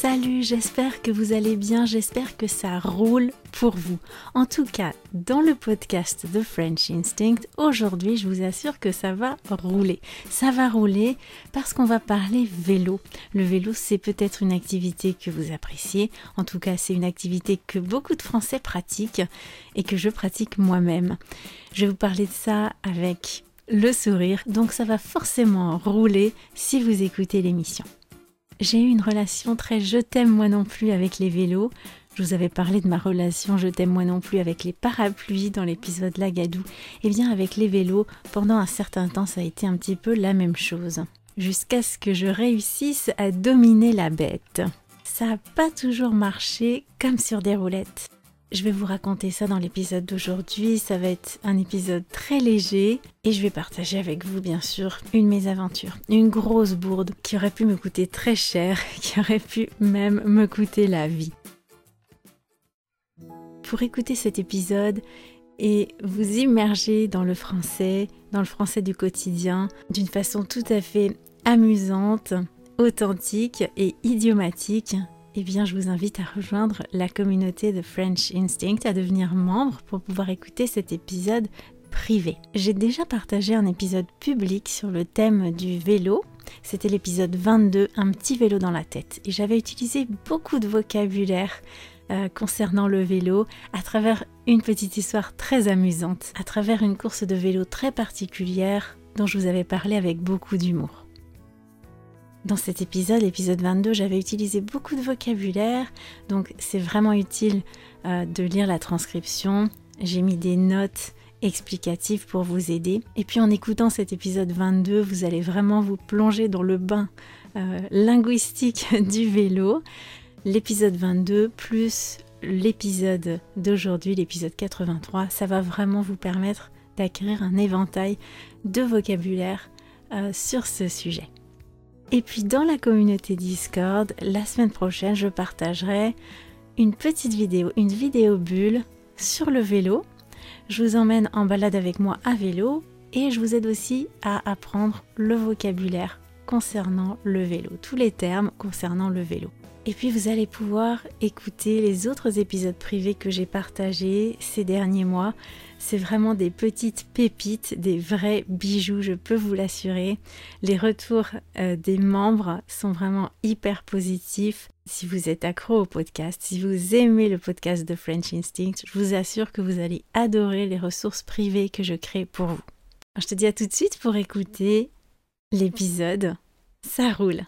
Salut, j'espère que vous allez bien, j'espère que ça roule pour vous. En tout cas, dans le podcast The French Instinct, aujourd'hui, je vous assure que ça va rouler. Ça va rouler parce qu'on va parler vélo. Le vélo, c'est peut-être une activité que vous appréciez. En tout cas, c'est une activité que beaucoup de Français pratiquent et que je pratique moi-même. Je vais vous parler de ça avec le sourire, donc ça va forcément rouler si vous écoutez l'émission. J'ai eu une relation très je t'aime moi non plus avec les vélos. Je vous avais parlé de ma relation je t'aime moi non plus avec les parapluies dans l'épisode Lagadou. Et eh bien avec les vélos, pendant un certain temps, ça a été un petit peu la même chose. Jusqu'à ce que je réussisse à dominer la bête. Ça n'a pas toujours marché comme sur des roulettes. Je vais vous raconter ça dans l'épisode d'aujourd'hui. Ça va être un épisode très léger et je vais partager avec vous, bien sûr, une mésaventure, une grosse bourde qui aurait pu me coûter très cher, qui aurait pu même me coûter la vie. Pour écouter cet épisode et vous immerger dans le français, dans le français du quotidien, d'une façon tout à fait amusante, authentique et idiomatique, eh bien, je vous invite à rejoindre la communauté de French Instinct, à devenir membre pour pouvoir écouter cet épisode privé. J'ai déjà partagé un épisode public sur le thème du vélo. C'était l'épisode 22, un petit vélo dans la tête. Et j'avais utilisé beaucoup de vocabulaire euh, concernant le vélo à travers une petite histoire très amusante, à travers une course de vélo très particulière dont je vous avais parlé avec beaucoup d'humour. Dans cet épisode, épisode 22, j'avais utilisé beaucoup de vocabulaire, donc c'est vraiment utile euh, de lire la transcription. J'ai mis des notes explicatives pour vous aider. Et puis en écoutant cet épisode 22, vous allez vraiment vous plonger dans le bain euh, linguistique du vélo. L'épisode 22 plus l'épisode d'aujourd'hui, l'épisode 83, ça va vraiment vous permettre d'acquérir un éventail de vocabulaire euh, sur ce sujet. Et puis dans la communauté Discord, la semaine prochaine, je partagerai une petite vidéo, une vidéo bulle sur le vélo. Je vous emmène en balade avec moi à vélo et je vous aide aussi à apprendre le vocabulaire concernant le vélo, tous les termes concernant le vélo. Et puis vous allez pouvoir écouter les autres épisodes privés que j'ai partagés ces derniers mois. C'est vraiment des petites pépites, des vrais bijoux, je peux vous l'assurer. Les retours euh, des membres sont vraiment hyper positifs. Si vous êtes accro au podcast, si vous aimez le podcast de French Instinct, je vous assure que vous allez adorer les ressources privées que je crée pour vous. je te dis à tout de suite pour écouter l'épisode. Ça roule